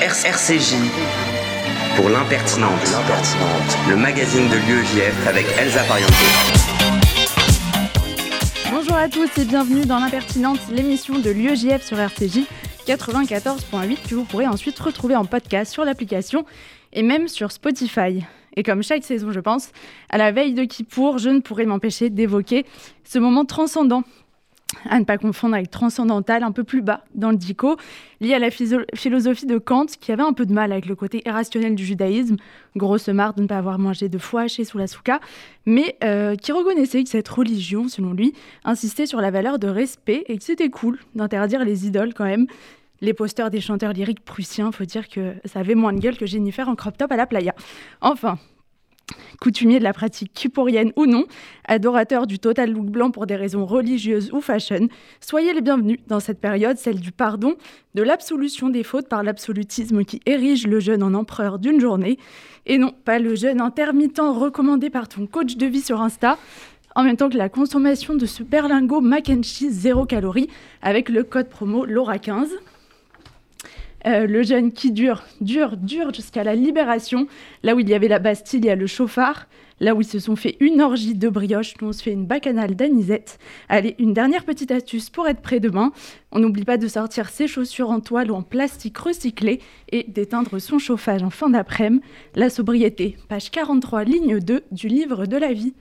RCJ pour l'impertinente, le magazine de l'UEJF avec Elsa Pariente. Bonjour à tous et bienvenue dans l'impertinente, l'émission de l'UEJF sur RCJ 94.8 que vous pourrez ensuite retrouver en podcast sur l'application et même sur Spotify. Et comme chaque saison, je pense, à la veille de Kippour, je ne pourrais m'empêcher d'évoquer ce moment transcendant à ne pas confondre avec transcendantal, un peu plus bas dans le dico, lié à la philosophie de Kant, qui avait un peu de mal avec le côté irrationnel du judaïsme, grosse marre de ne pas avoir mangé de foie haché sous la souka, mais euh, qui reconnaissait que cette religion, selon lui, insistait sur la valeur de respect et que c'était cool d'interdire les idoles quand même. Les posters des chanteurs lyriques prussiens, faut dire que ça avait moins de gueule que Jennifer en crop top à la playa. Enfin, coutumier de la pratique kiporienne ou non, adorateur du total look blanc pour des raisons religieuses ou fashion, soyez les bienvenus dans cette période, celle du pardon, de l'absolution des fautes par l'absolutisme qui érige le jeune en empereur d'une journée, et non pas le jeune intermittent recommandé par ton coach de vie sur Insta, en même temps que la consommation de ce berlingot mac and cheese zéro calorie avec le code promo LAURA15. Euh, le jeûne qui dure, dure, dure jusqu'à la libération. Là où il y avait la Bastille, il y a le chauffard. Là où ils se sont fait une orgie de brioche, nous on se fait une bacchanale d'anisette. Allez, une dernière petite astuce pour être prêt demain. On n'oublie pas de sortir ses chaussures en toile ou en plastique recyclé et d'éteindre son chauffage en fin d'après-midi. La sobriété, page 43, ligne 2 du livre de la vie.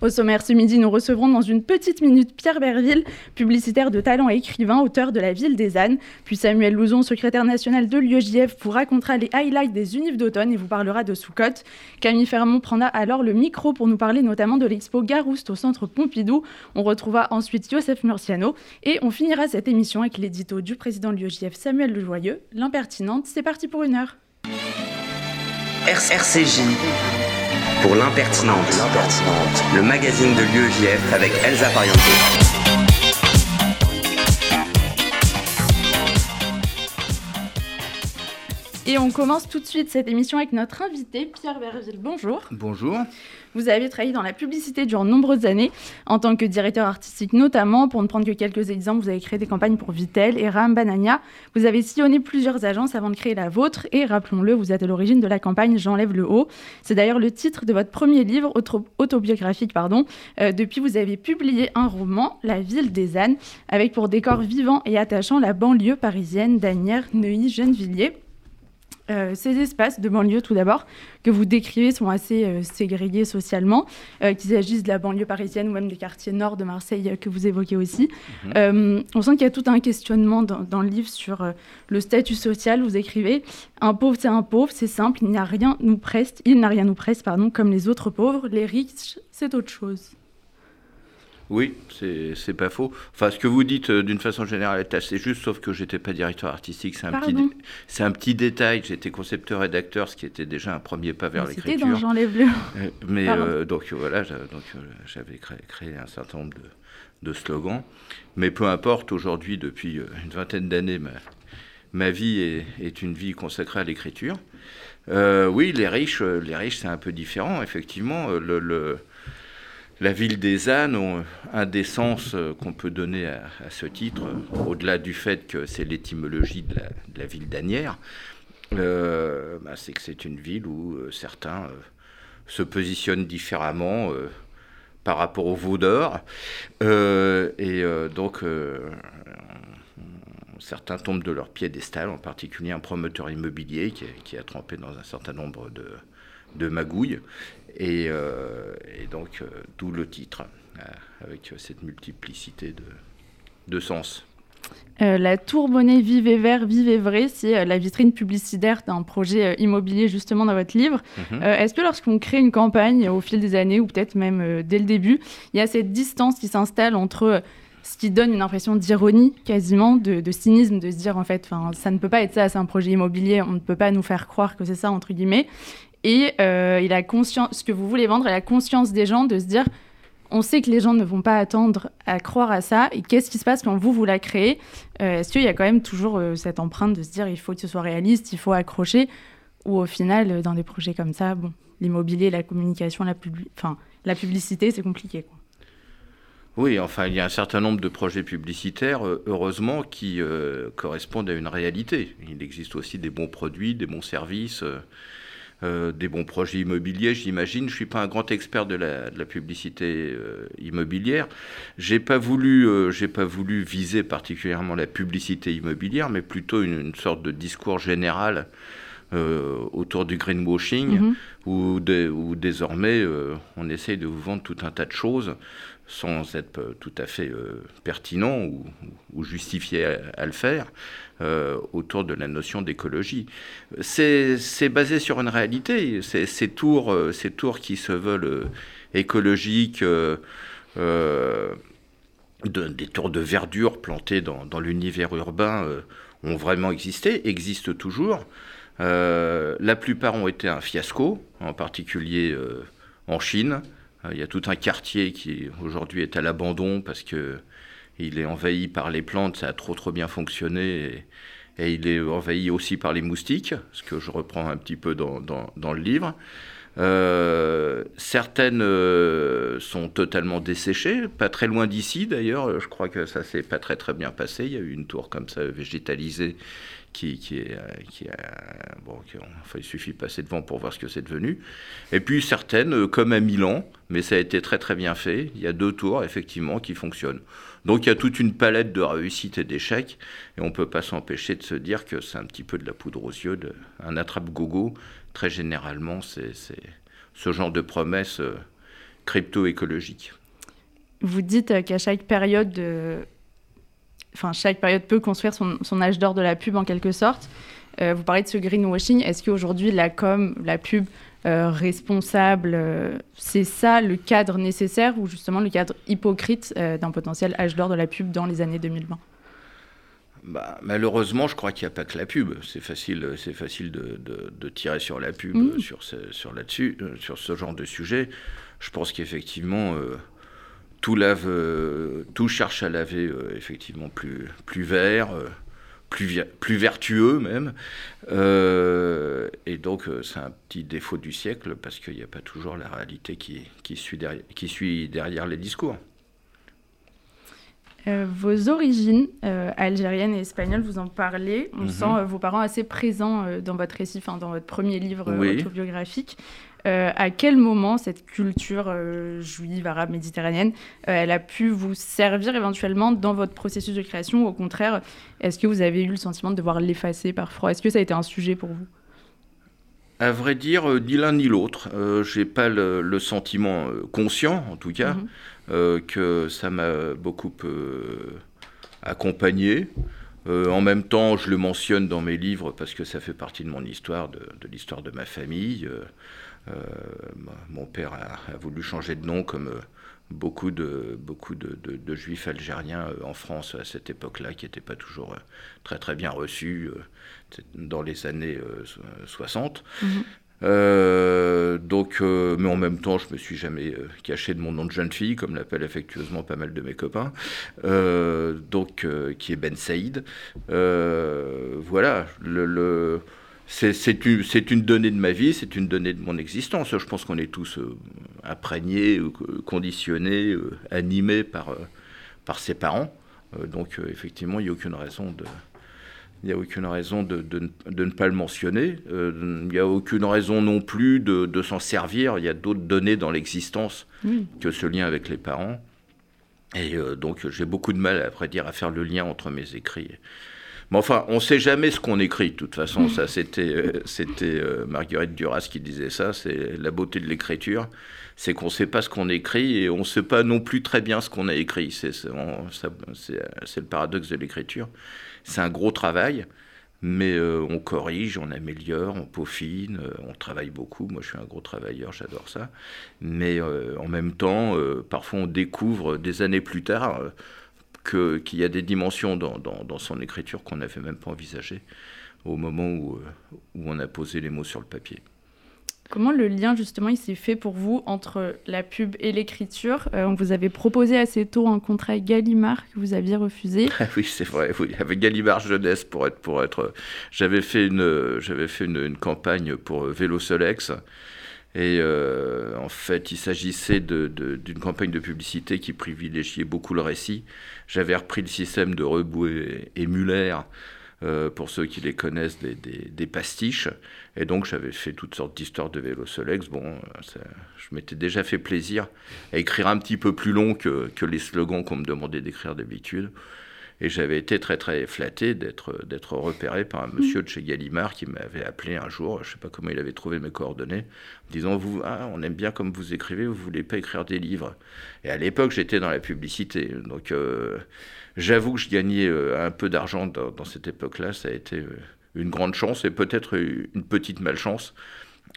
Au sommaire ce midi, nous recevrons dans une petite minute Pierre Berville, publicitaire de talent et écrivain, auteur de La Ville des ânes, puis Samuel Louzon, secrétaire national de l'UEJF, vous racontera les highlights des unifs d'automne et vous parlera de Soukhot. Camille Fermont prendra alors le micro pour nous parler notamment de l'expo Garouste au centre Pompidou. On retrouvera ensuite Joseph Murciano et on finira cette émission avec l'édito du président de l'UEJF Samuel Lejoyeux, l'impertinente. C'est parti pour une heure. RCJ pour l'impertinente, le magazine de l'UEJF avec Elsa Pariente. Et on commence tout de suite cette émission avec notre invité, Pierre Verville. Bonjour. Bonjour. Vous avez travaillé dans la publicité durant de nombreuses années, en tant que directeur artistique notamment. Pour ne prendre que quelques exemples, vous avez créé des campagnes pour Vitel et Ram Banania. Vous avez sillonné plusieurs agences avant de créer la vôtre. Et rappelons-le, vous êtes à l'origine de la campagne J'enlève le haut. C'est d'ailleurs le titre de votre premier livre autobiographique. Pardon. Euh, depuis, vous avez publié un roman, La ville des ânes, avec pour décor vivant et attachant la banlieue parisienne d'Anières, Neuilly, Gennevilliers. Euh, ces espaces de banlieue, tout d'abord, que vous décrivez, sont assez euh, ségrégés socialement, euh, qu'il s'agisse de la banlieue parisienne ou même des quartiers nord de Marseille que vous évoquez aussi. Mhm. on sent qu'il y a tout un questionnement dans, le livre sur le statut social. Vous écrivez Un pauvre, c'est un pauvre, c'est simple, il n'y a rien nous presse, il n'a rien nous presse, pardon, comme les autres pauvres. Les riches, c'est autre chose. Oui, c'est pas faux. Enfin, ce que vous dites euh, d'une façon générale est assez juste, sauf que j'étais pas directeur artistique. C'est un, petit, un petit détail. J'étais concepteur-rédacteur, ce qui était déjà un premier pas vers l'écriture. C'était dans. Euh, mais euh, donc voilà, donc j'avais créé, un certain nombre de, de, slogans. Mais peu importe, aujourd'hui, depuis une vingtaine d'années, ma, ma, vie est, est, une vie consacrée à l'écriture. oui, les riches, les riches, c'est un peu différent, effectivement. le la ville des ânes un des sens euh, qu'on peut donner à, ce titre, euh, au-delà du fait que c'est l'étymologie de, la, ville d'Anières, euh, bah, c'est que c'est une ville où certains se positionnent différemment par rapport au veau d'or. et donc, certains tombent de leur piédestal, en particulier un promoteur immobilier qui, a trempé dans un certain nombre de magouilles. Euh, et, donc, euh, d'où le titre, euh, avec cette multiplicité de, de sens. la tour Bonnet Vive et Vert, Vive et Vrai, c'est la vitrine publicitaire d'un projet immobilier justement dans votre livre. Mhm. Est-ce que lorsqu'on crée une campagne au fil des années, ou peut-être même dès le début, il y a cette distance qui s'installe entre ce qui donne une impression d'ironie quasiment, de, de, cynisme, de se dire en fait, ça ne peut pas être ça, c'est un projet immobilier, on ne peut pas nous faire croire que c'est ça, entre guillemets. Et euh, il a conscience, ce que vous voulez vendre, il a conscience des gens de se dire, on sait que les gens ne vont pas attendre à croire à ça. Et qu'est-ce qui se passe quand vous, vous la créez? Euh, Est-ce qu'il y a quand même toujours euh, cette empreinte de se dire, il faut que ce soit réaliste, il faut accrocher? Ou au final, dans des projets comme ça, bon, l'immobilier, la communication, la, enfin, la publicité, c'est compliqué. Oui, enfin, il y a un certain nombre de projets publicitaires, heureusement, qui correspondent à une réalité. Il existe aussi des bons produits, des bons services, des bons projets immobiliers, j'imagine. Je ne suis pas un grand expert de la, publicité immobilière. J'ai pas voulu, j'ai pas voulu viser particulièrement la publicité immobilière, mais plutôt une, sorte de discours général autour du greenwashing, mm-hmm. où, où, désormais on essaye de vous vendre tout un tas de choses sans être euh, tout à fait euh, pertinent ou, justifié à, le faire, euh, autour de la notion d'écologie. C'est basé sur une réalité. Ces tours, ces tours qui se veulent écologiques, des tours de verdure plantées dans, l'univers urbain ont vraiment existé, existent toujours. la plupart ont été un fiasco, en particulier en Chine. Euh, il y a tout un quartier qui aujourd'hui est à l'abandon parce que il est envahi par les plantes, ça a trop trop bien fonctionné. Et, il est envahi aussi par les moustiques, ce que je reprends un petit peu dans, le livre. Euh, certaines euh, sont totalement desséchées, pas très loin d'ici d'ailleurs. Je crois que ça s'est pas très très bien passé. Il y a eu une tour comme ça végétalisée qui, est, qui bon, enfin, il suffit de passer devant pour voir ce que c'est devenu. Et puis certaines, comme à Milan, mais ça a été très très bien fait. Il y a deux tours effectivement qui fonctionnent. Donc il y a toute une palette de réussites et d'échecs, et on ne peut pas s'empêcher de se dire que c'est un petit peu de la poudre aux yeux, un attrape-gogo. Très généralement, c'est ce genre de promesses euh, crypto-écologiques. Vous dites euh, qu'à chaque période, enfin chaque période peut construire son âge d'or de la pub en quelque sorte. Euh, vous parlez de ce greenwashing. Est-ce qu'aujourd'hui la com, la pub euh, responsable. Euh, c'est ça le cadre nécessaire ou justement le cadre hypocrite d'un potentiel âge d'or de la pub dans les années 2020 bah, malheureusement, je crois qu'il n'y a pas que la pub. C'est facile, c'est facile de, tirer sur la pub, mmh. sur, sur là-dessus, sur ce genre de sujet. Je pense qu'effectivement, tout lave, tout cherche à laver effectivement plus, plus vert plus, plus vertueux même. Euh, et donc euh, c'est un petit défaut du siècle parce qu'il n'y a pas toujours la réalité qui, qui, suit, derrière, qui suit derrière les discours. Euh, vos origines algériennes et espagnoles, vous en parlez. On mhm. sent vos parents assez présents dans votre récit, dans votre premier livre autobiographique. Euh, à quel moment cette culture euh, juive, arabe, méditerranéenne, euh, elle a pu vous servir éventuellement dans votre processus de création ou au contraire, est-ce que vous avez eu le sentiment de devoir l'effacer parfois? Est-ce que ça a été un sujet pour vous? À vrai dire, ni l'un ni l'autre. Je n'ai pas le, sentiment conscient, en tout cas, mhm. que ça m'a beaucoup accompagné. en même temps, je le mentionne dans mes livres parce que ça fait partie de mon histoire, de, de l'histoire de ma famille. Euh, mon père a, voulu changer de nom comme euh, beaucoup de, beaucoup de, juifs algériens euh, en France à cette époque-là, qui n'étaient pas toujours très très bien reçus dans les années 60. Mhm. donc, mais en même temps, je me suis jamais caché de mon nom de jeune fille, comme l'appellent affectueusement pas mal de mes copains. donc, qui est Ben Saïd. voilà, le c'est une, une, donnée de ma vie, c'est une donnée de mon existence. Je pense qu'on est tous euh, imprégnés, euh, conditionnés, euh, animés par, par ses parents. donc effectivement, il n'y a aucune raison de... Il n'y a aucune raison de, de, de, ne pas le mentionner. il n'y a aucune raison non plus de, s'en servir. Il y a d'autres données dans l'existence que ce lien avec les parents. Et donc j'ai beaucoup de mal, à vrai dire, à faire le lien entre mes écrits mais enfin, on ne sait jamais ce qu'on écrit, de toute façon. C'était, euh, euh, Marguerite Duras qui disait ça. C'est la beauté de l'écriture. C'est qu'on ne sait pas ce qu'on écrit et on ne sait pas non plus très bien ce qu'on a écrit. C'est, c'est, le paradoxe de l'écriture. C'est un gros travail, mais euh, on corrige, on améliore, on peaufine, on travaille beaucoup. Moi, je suis un gros travailleur, j'adore ça. Mais en même temps, parfois, on découvre des années plus tard qu'il y a des dimensions dans, dans, son écriture qu'on n'avait même pas envisagées au moment où, euh, où, on a posé les mots sur le papier. Comment le lien justement il s'est fait pour vous entre la pub et l'écriture? Euh, On vous avait proposé assez tôt un contrat Gallimard que vous aviez refusé. oui, c'est vrai. Oui, avec Gallimard jeunesse pour être pour être. J'avais fait une j'avais fait une, campagne pour Vélo Solex Et en fait, il s'agissait d'une campagne de publicité qui privilégiait beaucoup le récit. J'avais repris le système de Reboué et Muller euh, pour ceux qui les connaissent, des, pastiches. Et donc j'avais fait toutes sortes d'histoires de vélo Solex. Bon, euh, je m'étais déjà fait plaisir à écrire un petit peu plus long que les slogans qu'on me demandait d'écrire d'habitude. Et j'avais été très très flatté d'être repéré par un monsieur de chez Gallimard qui m'avait appelé un jour, je ne sais pas comment il avait trouvé mes coordonnées, en disant vous ah, on aime bien comme vous écrivez, vous voulez pas écrire des livres. Et à l'époque j'étais dans la publicité, donc euh, J'avoue que je gagnais euh, un peu d'argent dans, cette époque-là. Ça a été euh, une grande chance et peut-être une petite malchance.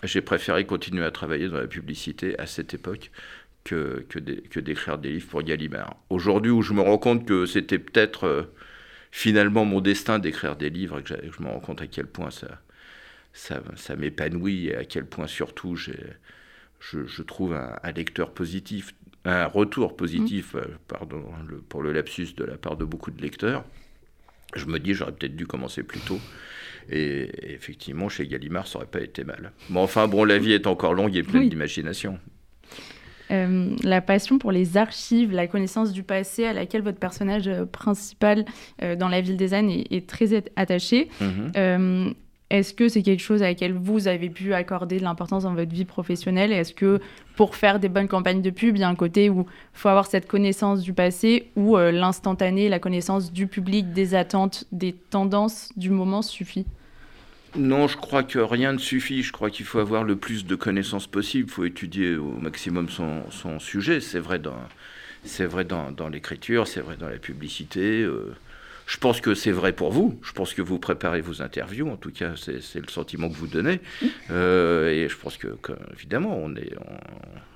J'ai préféré continuer à travailler dans la publicité à cette époque que, que d'écrire des livres pour Gallimard. Aujourd'hui, où je me rends compte que c'était peut-être euh, finalement mon destin d'écrire des livres et que je me rends compte à quel point ça, ça, ça m'épanouit et à quel point surtout je, je, trouve un, un, lecteur positif un retour positif, euh, pardon pour le lapsus de la part de beaucoup de lecteurs. Je me dis, j'aurais peut-être dû commencer plus tôt. Et effectivement, chez Gallimard, ça aurait pas été mal. Mais enfin, bon, la vie est encore longue et pleine d'imagination. Euh, la passion pour les archives, la connaissance du passé à laquelle votre personnage euh, principal dans La Ville des ânes est, très attaché. Mhm. Est-ce que c'est quelque chose à laquelle vous avez pu accorder de l'importance dans votre vie professionnelle? Est-ce que pour faire des bonnes campagnes de pub, il y a un côté où il faut avoir cette connaissance du passé ou euh, l'instantané, la connaissance du public, des attentes, des tendances du moment suffit? Non, je crois que rien ne suffit. Je crois qu'il faut avoir le plus de connaissances possible. Il faut étudier au maximum son, sujet. C'est vrai dans, l'écriture, c'est vrai dans la publicité. Euh, je pense que c'est vrai pour vous. Je pense que vous préparez vos interviews. En tout cas, c'est le sentiment que vous donnez. Euh, et je pense que, évidemment,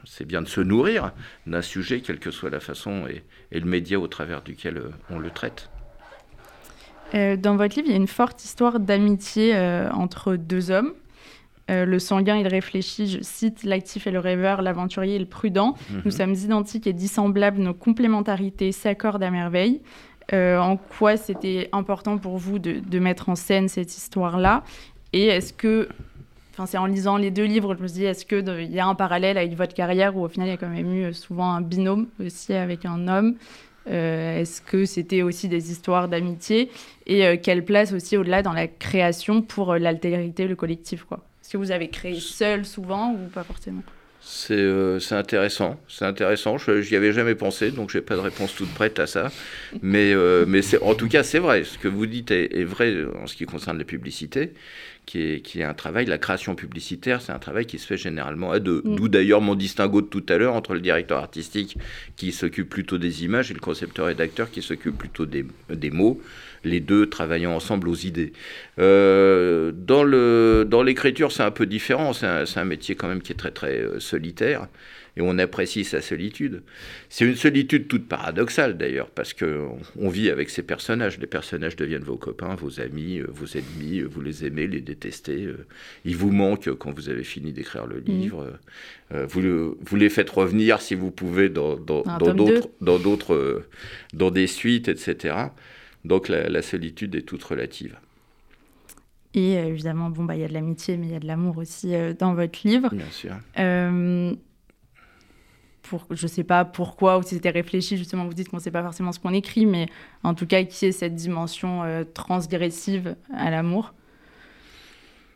c'est bien de se nourrir d'un sujet, quelle que soit la façon et, le média au travers duquel euh, on le traite. Euh, dans votre livre, il y a une forte histoire d'amitié entre deux hommes. le sanguin il réfléchit, je cite l'actif et le rêveur, l'aventurier et le prudent. Nous mhm. sommes identiques et dissemblables, nos complémentarités s'accordent à merveille. Euh, en quoi c'était important pour vous de, mettre en scène cette histoire-là? Et est-ce que, enfin c'est en lisant les deux livres, je me dis, est-ce qu'il y a un parallèle avec votre carrière où au final il y a quand même eu souvent un binôme aussi avec un homme? Euh, Est-ce que c'était aussi des histoires d'amitié Et euh, quelle place aussi au-delà dans la création pour l'altérité, le collectif Est-ce que vous avez créé seul souvent ou pas forcément? Euh, c'est intéressant, c'est intéressant. Je n'y avais jamais pensé, donc j'ai pas de réponse toute prête à ça. Mais, euh, mais en tout cas, c'est vrai. Ce que vous dites est, vrai en ce qui concerne la publicité, qui est, qui est un travail, la création publicitaire, c'est un travail qui se fait généralement à deux. Mm. D'où d'ailleurs mon distinguo de tout à l'heure entre le directeur artistique qui s'occupe plutôt des images et le concepteur rédacteur qui s'occupe plutôt des, des mots les deux travaillant ensemble aux idées. Euh, dans, l'écriture, c'est un peu différent. C'est un, métier quand même qui est très très euh, solitaire et on apprécie sa solitude. C'est une solitude toute paradoxale d'ailleurs, parce qu'on on vit avec ces personnages. Les personnages deviennent vos copains, vos amis, euh, vos ennemis, vous les aimez, les détestez. Ils vous manquent quand vous avez fini d'écrire le mmh. livre. Vous, vous, les faites revenir si vous pouvez dans, dans, dans d'autres, dans, d'autres, dans des suites, etc. Donc la, solitude est toute relative. Et euh, évidemment, bon, bah, il y a de l'amitié, mais il y a de l'amour aussi euh, dans votre livre. Bien sûr. Euh, pour, je ne sais pas pourquoi, ou si c'était réfléchi, justement, vous dites qu'on ne sait pas forcément ce qu'on écrit, mais en tout cas, qui est cette dimension transgressive à l'amour?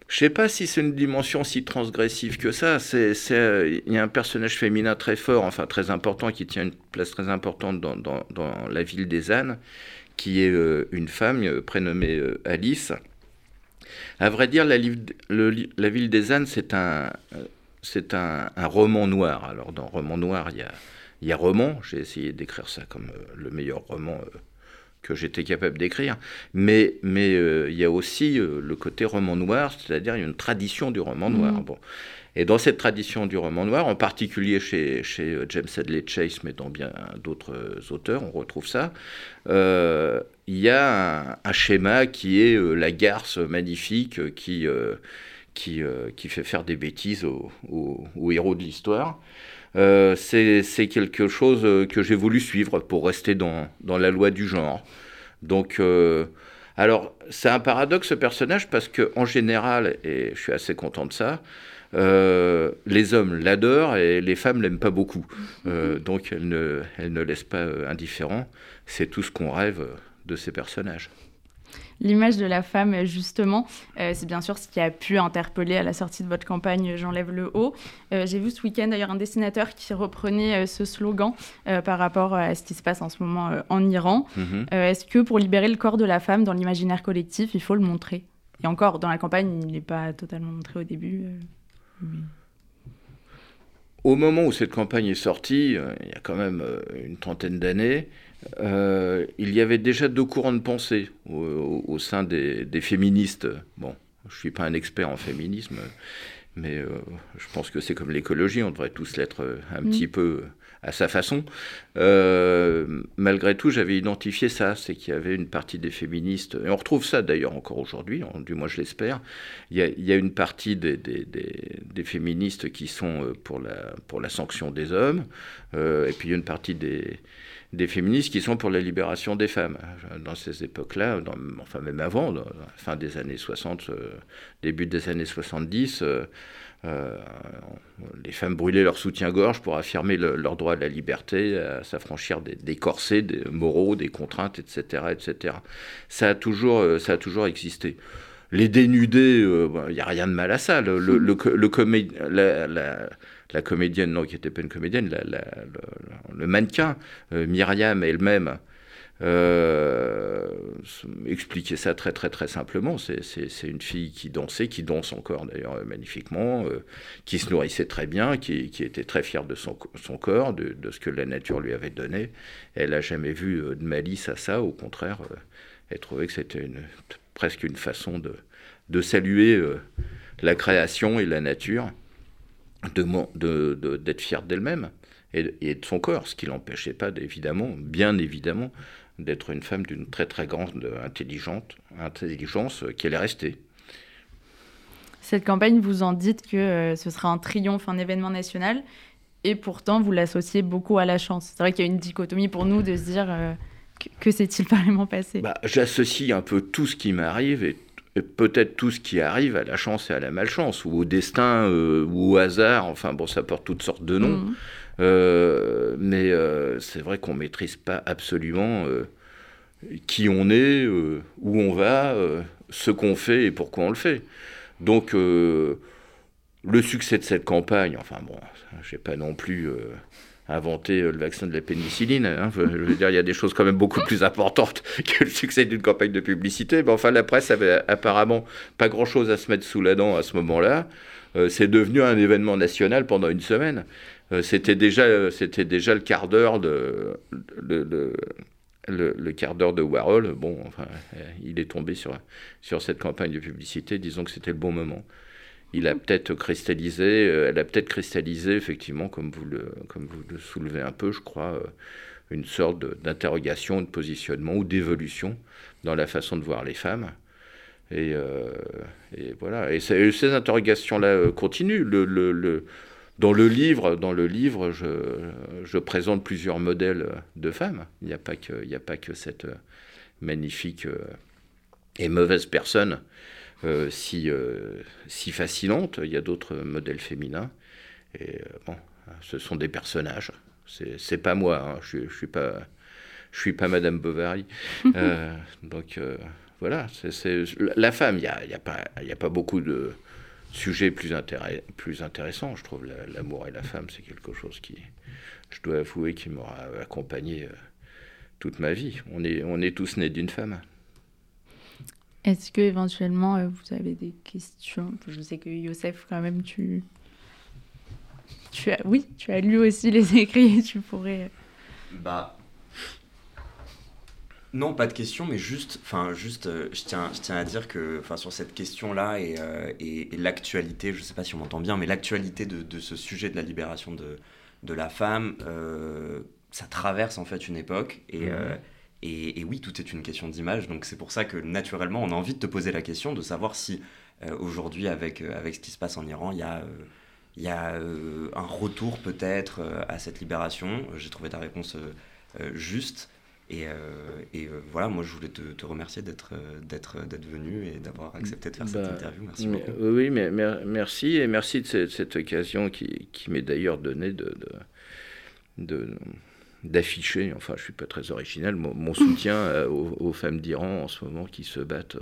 Je ne sais pas si c'est une dimension si transgressive que ça. C'est, il y a un personnage féminin très fort, enfin très important, qui tient une place très importante dans, la ville des ânes, qui est euh, une femme euh, prénommée euh, Alice. À vrai dire, la ville des ânes, c'est un, c'est un, roman noir. Alors, dans roman noir, il y a, il y a roman. J'ai essayé d'écrire ça comme le meilleur roman que j'étais capable d'écrire. Mais, mais il y a aussi le côté roman noir, c'est-à-dire une tradition du roman noir. Mmh. Bon. Et dans cette tradition du roman noir, en particulier chez, chez euh, James Hadley Chase, mais dans bien d'autres euh, auteurs, on retrouve ça, euh, il y a un, schéma qui est la garce magnifique qui, qui, qui, fait faire des bêtises aux, héros de l'histoire. c'est quelque chose que j'ai voulu suivre pour rester dans, dans, la loi du genre. Donc, alors, c'est un paradoxe ce personnage parce que en général, et je suis assez content de ça, les hommes l'adorent et les femmes l'aiment pas beaucoup. donc elle ne, elle ne laisse pas indifférent. C'est tout ce qu'on rêve de ces personnages. L'image de la femme, justement, euh, c'est bien sûr ce qui a pu interpeller à la sortie de votre campagne J'enlève le haut. Euh, j'ai vu ce week-end d'ailleurs un dessinateur qui reprenait euh, ce slogan par rapport à ce qui se passe en ce moment en Iran. Mhm. Est-ce que pour libérer le corps de la femme dans l'imaginaire collectif, il faut le montrer? Et encore, dans la campagne, il n'est pas totalement montré au début. Au moment où cette campagne est sortie, il y a quand même une trentaine d'années, euh, il y avait déjà deux courants de pensée au, sein des, féministes. Bon, je ne suis pas un expert en féminisme, mais euh, je pense que c'est comme l'écologie, on devrait tous l'être euh, un mm. petit peu à sa façon. malgré tout, j'avais identifié ça, c'est qu'il y avait une partie des féministes, et on retrouve ça d'ailleurs encore aujourd'hui, du moins je l'espère, il, y a une partie des, des, féministes qui sont pour la, pour la sanction des hommes, et puis il y a une partie des des féministes qui sont pour la libération des femmes. Dans ces époques-là, enfin même avant, fin des années 60, euh, début des années 70, euh, euh, les femmes brûlaient leur soutien-gorge pour affirmer leur droit à la liberté, à s'affranchir des, corsets des moraux, des contraintes, etc., etc. Ça a toujours, ça a toujours existé les dénudés, il n'y a rien de mal à ça. Le, le, comédienne, non, qui n'était pas une comédienne, le, mannequin, euh, Myriam elle-même, euh, expliquait ça très très très simplement. C'est une fille qui dansait, qui danse encore d'ailleurs magnifiquement, euh, qui se nourrissait très bien, qui, était très fière de son, corps, de, ce que la nature lui avait donné. Elle n'a jamais vu de malice à ça, au contraire, elle trouvait que c'était presque une façon de saluer la création et la nature d'être de, de, fière d'elle-même et, de son corps, ce qui l'empêchait pas, évidemment, bien évidemment, d'être une femme d'une très très grande intelligente, intelligence qu'elle est restée. Cette campagne, vous en dites que euh, ce sera un triomphe, un événement national, et pourtant vous l'associez beaucoup à la chance. C'est vrai qu'il y a une dichotomie pour nous de se dire euh, que, s'est-il vraiment passé? Bah, J'associe un peu tout ce qui m'arrive et peut-être tout ce qui arrive à la chance et à la malchance, ou au destin, euh, ou au hasard, enfin bon, ça porte toutes sortes de noms. Mhm. Euh, mais euh, c'est vrai qu'on ne maîtrise pas absolument qui on est, où on va, ce qu'on fait et pourquoi on le fait. Donc, le succès de cette campagne, enfin bon, j'ai pas non plus inventé euh, le vaccin de la pénicilline. Hein. Je veux dire, il y a des choses quand même beaucoup plus importantes que le succès d'une campagne de publicité. Enfin, la presse avait apparemment pas grand-chose à se mettre sous la dent à ce moment-là. Euh, c'est devenu un événement national pendant une semaine. Euh, c'était déjà, c'était déjà le quart d'heure de le, le, quart d'heure de Warhol. Bon, enfin, il est tombé sur sur cette campagne de publicité. Disons que c'était le bon moment il a peut-être cristallisé, euh, elle a peut-être cristallisé, effectivement, comme vous, le, comme vous le soulevez un peu, je crois, euh, une sorte d'interrogation, de positionnement ou d'évolution dans la façon de voir les femmes. Et, euh, voilà. Et, ces interrogations-là continuent. Dans le livre, dans le livre je, présente plusieurs modèles de femmes. Il n'y a, pas que, a pas que cette magnifique et mauvaise personne si, euh, si fascinante. Il y a d'autres modèles féminins. Et euh, bon, ce sont des personnages. C'est pas moi. Hein. Je, je suis pas. Je suis pas Madame Bovary. donc voilà, c'est la femme. Il n'y a, y a, pas, a pas beaucoup de sujets plus, plus intéressants. Je trouve l'amour et la femme, c'est quelque chose qui, je dois avouer, qui m'aura accompagné toute ma vie. On est, on est tous nés d'une femme. Est-ce que éventuellement euh, vous avez des questions? Je sais que Youssef, quand même, tu, tu as, oui, tu as lu aussi les écrits et tu pourrais. Bah. Non, pas de questions, mais juste, enfin, juste, euh, je tiens, je tiens à dire que, enfin, sur cette question-là et, euh, et, l'actualité, je sais pas si on m'entend bien, mais l'actualité de, de, ce sujet de la libération de, de la femme, ça traverse en fait une époque et mmh. Et, oui, tout est une question d'image, donc c'est pour ça que naturellement, on a envie de te poser la question de savoir si euh, aujourd'hui, avec, euh, avec ce qui se passe en Iran, il y a, euh, il y a un retour peut-être à cette libération. J'ai trouvé ta réponse juste. Et, et voilà, moi je voulais te, te remercier d'être d'être d'être venu et d'avoir accepté de faire cette bah, interview. Merci beaucoup. Oui, mais, merci et merci de cette, occasion qui, qui m'est d'ailleurs donnée de, de, d'afficher, enfin je suis pas très original, mon, soutien aux, femmes d'Iran en ce moment qui se battent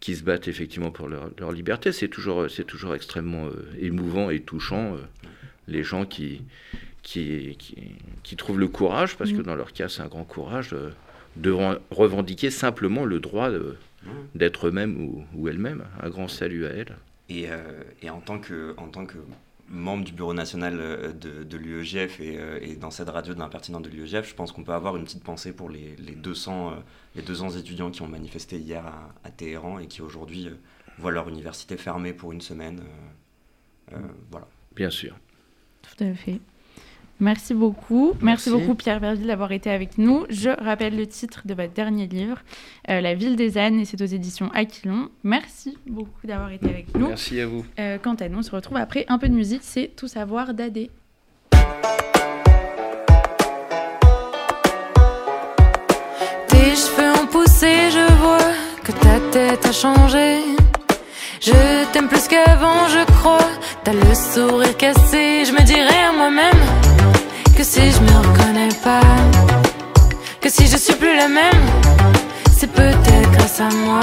qui se battent effectivement pour leur, leur liberté. C'est toujours, c'est toujours extrêmement émouvant et touchant les gens qui, qui, qui, trouvent le courage, parce que mm. dans leur cas c'est un grand courage, euh, de revendiquer simplement le droit mm. d'être eux-mêmes ou, ou elles-mêmes. Un grand salut à elles. Et, euh, et, en, tant que, en tant que membre du bureau national euh, de, de l'UEGF et, et, dans cette radio de l'impertinent de l'UEGF, je pense qu'on peut avoir une petite pensée pour les, les, 200, les 200 étudiants qui ont manifesté hier à, à Téhéran et qui aujourd'hui voient leur université fermée pour une semaine. voilà. Bien sûr. Tout à fait. Merci beaucoup. Merci, beaucoup Pierre Verville d'avoir été avec nous. Je rappelle le titre de votre dernier livre, euh, La ville des ânes, et c'est aux éditions Aquilon. Merci beaucoup d'avoir été avec nous. Merci à vous. Euh, quant à nous, on se retrouve après un peu de musique, c'est Tout savoir d'Adé. Tes cheveux ont poussé, je vois que ta tête a changé. Je t'aime plus qu'avant, je crois. T'as le sourire cassé, je me dirais à moi-même que si je me reconnais pas, que si je suis plus la même, c'est peut-être grâce à moi.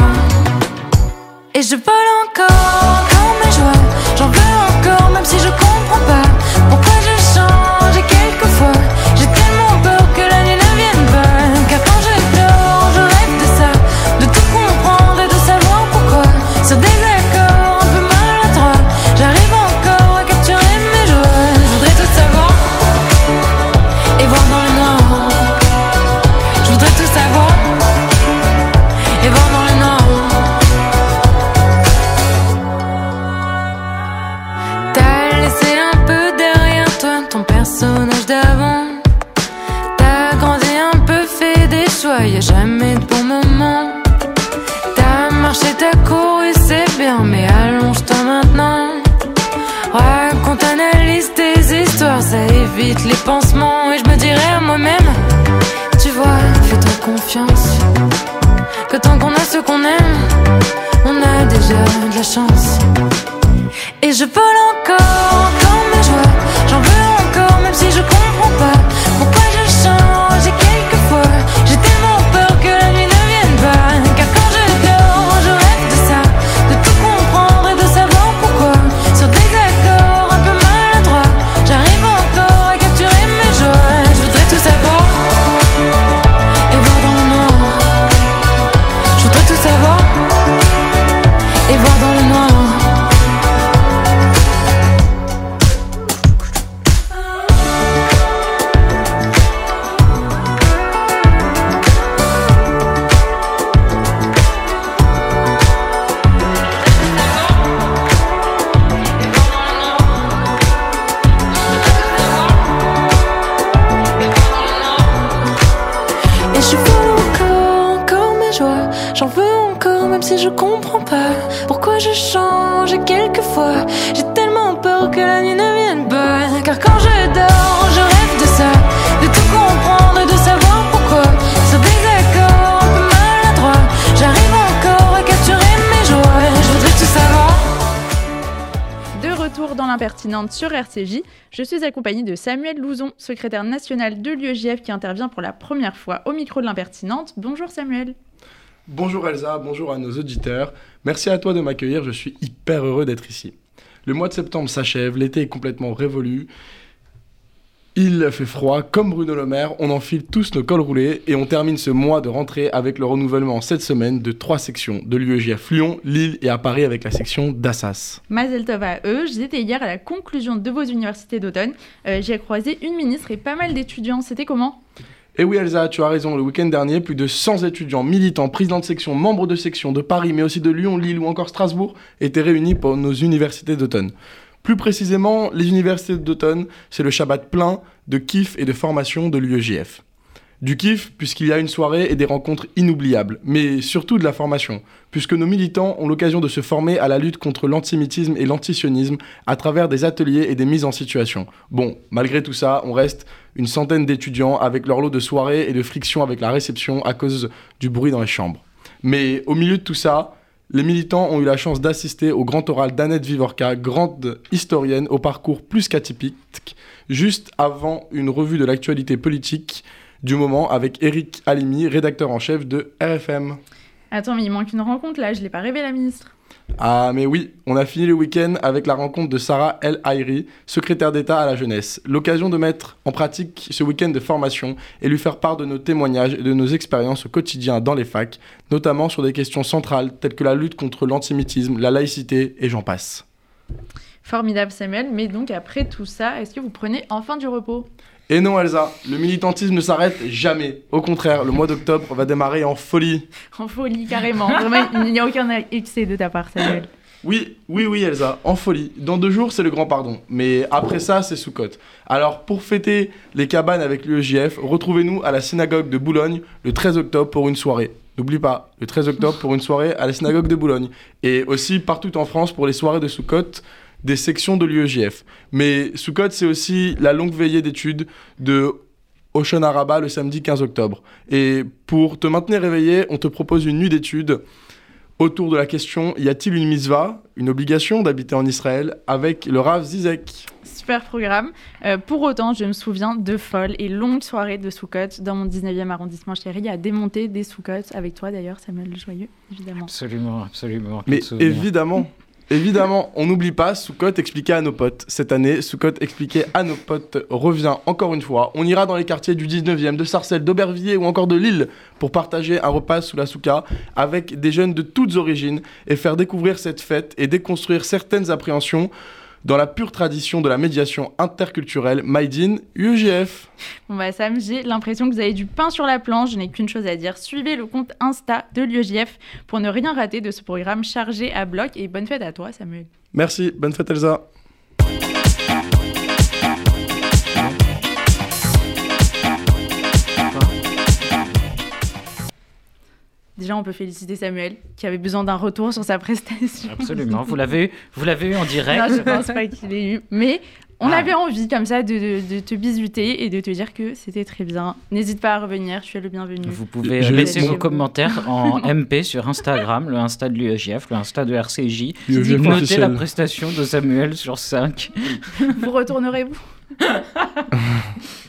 Et je vole encore quand mes joies, j'en veux encore, même si je comprends pas sur RCJ. Je suis accompagnée de Samuel Louzon, secrétaire national de l'UEJF qui intervient pour la première fois au micro de l'impertinente. Bonjour Samuel. Bonjour Elsa, bonjour à nos auditeurs. Merci à toi de m'accueillir, je suis hyper heureux d'être ici. Le mois de septembre s'achève, l'été est complètement révolu il fait froid, comme Bruno Le Maire, on enfile tous nos cols roulés et on termine ce mois de rentrée avec le renouvellement cette semaine de trois sections de l'UEJF Lyon, Lille et à Paris avec la section d'Assas. Mazel Tov à eux, j'étais hier à la conclusion de vos universités d'automne. Euh, J'ai croisé une ministre et pas mal d'étudiants, c'était comment? Et oui Elsa, tu as raison, le week-end dernier, plus de 100 étudiants, militants, présidents de section, membres de section de Paris, mais aussi de Lyon, Lille ou encore Strasbourg, étaient réunis pour nos universités d'automne. Plus précisément, les universités d'automne, c'est le Shabbat plein de kiff et de formation de l'UEJF. Du kiff, puisqu'il y a une soirée et des rencontres inoubliables, mais surtout de la formation, puisque nos militants ont l'occasion de se former à la lutte contre l'antisémitisme et l'antisionisme à travers des ateliers et des mises en situation. Bon, malgré tout ça, on reste une centaine d'étudiants avec leur lot de soirées et de frictions avec la réception à cause du bruit dans les chambres. Mais au milieu de tout ça, les militants ont eu la chance d'assister au grand oral d'Annette Vivorca, grande historienne au parcours plus qu'atypique, juste avant une revue de l'actualité politique du moment avec Eric Alimi, rédacteur en chef de RFM. Attends, mais il manque une rencontre là, je l'ai pas rêvé la ministre. Ah mais oui, on a fini le week-end avec la rencontre de Sarah El Haïri, secrétaire d'État à la jeunesse. L'occasion de mettre en pratique ce week-end de formation et lui faire part de nos témoignages et de nos expériences au quotidien dans les facs, notamment sur des questions centrales telles que la lutte contre l'antisémitisme, la laïcité et j'en passe. Formidable Samuel, mais donc après tout ça, est-ce que vous prenez enfin du repos? Et non Elsa, le militantisme ne s'arrête jamais. Au contraire, le mois d'octobre va démarrer en folie. En folie, carrément. Vraiment, il n'y a aucun excès de ta part, Samuel. Oui, oui, oui, Elsa, en folie. Dans deux jours, c'est le grand pardon. Mais après ça, c'est sous. Alors, pour fêter les cabanes avec l'UEJF, retrouvez-nous à la synagogue de Boulogne le 13 octobre pour une soirée. N'oublie pas, le 13 octobre pour une soirée à la synagogue de Boulogne. Et aussi partout en France pour les soirées de Soukot des sections de l'UEJF. Mais Soukot, c'est aussi la longue veillée d'études de Ocean Araba le samedi 15 octobre. Et pour te maintenir éveillé, on te propose une nuit d'études autour de la question y a-t-il une mitzvah, une obligation d'habiter en Israël, avec le Rav Zizek Super programme. Euh, pour autant, je me souviens de folles et longues soirées de Soukot dans mon 19e arrondissement chéri, à démonter des Soukot avec toi d'ailleurs, Samuel Joyeux, évidemment. Absolument, absolument. Mais évidemment, évidemment, on n'oublie pas, Soukot expliquait à nos potes. Cette année, Soukot expliquait à nos potes revient encore une fois. On ira dans les quartiers du 19e, de Sarcelles, d'Aubervilliers ou encore de Lille pour partager un repas sous la souka avec des jeunes de toutes origines et faire découvrir cette fête et déconstruire certaines appréhensions dans la pure tradition de la médiation interculturelle Made in UEJF. Bon bah Sam, j'ai l'impression que vous avez du pain sur la planche. Je n'ai qu'une chose à dire. Suivez le compte Insta de l'UEJF pour ne rien rater de ce programme chargé à bloc. Et bonne fête à toi, Samuel. Merci, bonne fête Elsa. Déjà, on peut féliciter Samuel qui avait besoin d'un retour sur sa prestation. Absolument. Vous l'avez eu, vous l'avez eu en direct. Non, je pense pas qu'il ait eu. Mais on Ah. avait envie comme ça de, de- de te bisuter et de te dire que c'était très bien. N'hésite pas à revenir, tu es le bienvenu. Vous pouvez Je- laisser vos commentaires en MP sur Instagram, le Insta de l'UEJF, le Insta de RCJ. Notez la prestation de Samuel sur 5. Vous retournerez-vous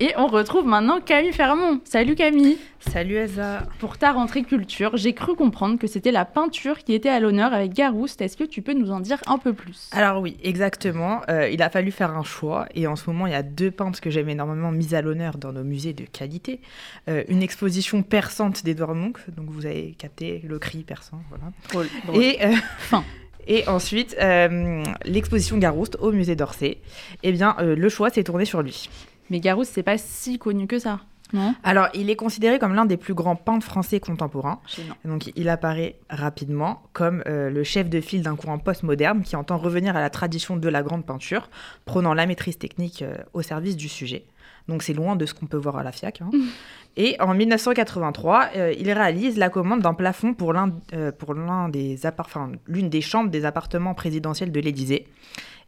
Et on retrouve maintenant Camille Fermont. Salut Camille Salut Elsa. Pour ta rentrée culture, j'ai cru comprendre que c'était la peinture qui était à l'honneur avec Garouste. Est-ce que tu peux nous en dire un peu plus? Alors oui, exactement. Euh, il a fallu faire un choix et en ce moment, il y a deux peintres que j'aime énormément mises à l'honneur dans nos musées de qualité. Euh, une exposition perçante d'Edouard Munch, donc vous avez capté le cri perçant, voilà. Et, euh, Fin. et ensuite, euh, l'exposition Garouste au musée d'Orsay. Eh bien, euh, le choix s'est tourné sur lui. Mais Garouste, c'est pas si connu que ça, non? Alors, il est considéré comme l'un des plus grands peintres français contemporains. Donc, il apparaît rapidement comme euh, le chef de file d'un courant postmoderne qui entend revenir à la tradition de la grande peinture, prônant la maîtrise technique euh, au service du sujet. Donc, c'est loin de ce qu'on peut voir à la FIAC. hein. Et en 1983, euh, il réalise la commande d'un plafond pour l'un des l'une des chambres des appartements présidentiels de l'Élysée.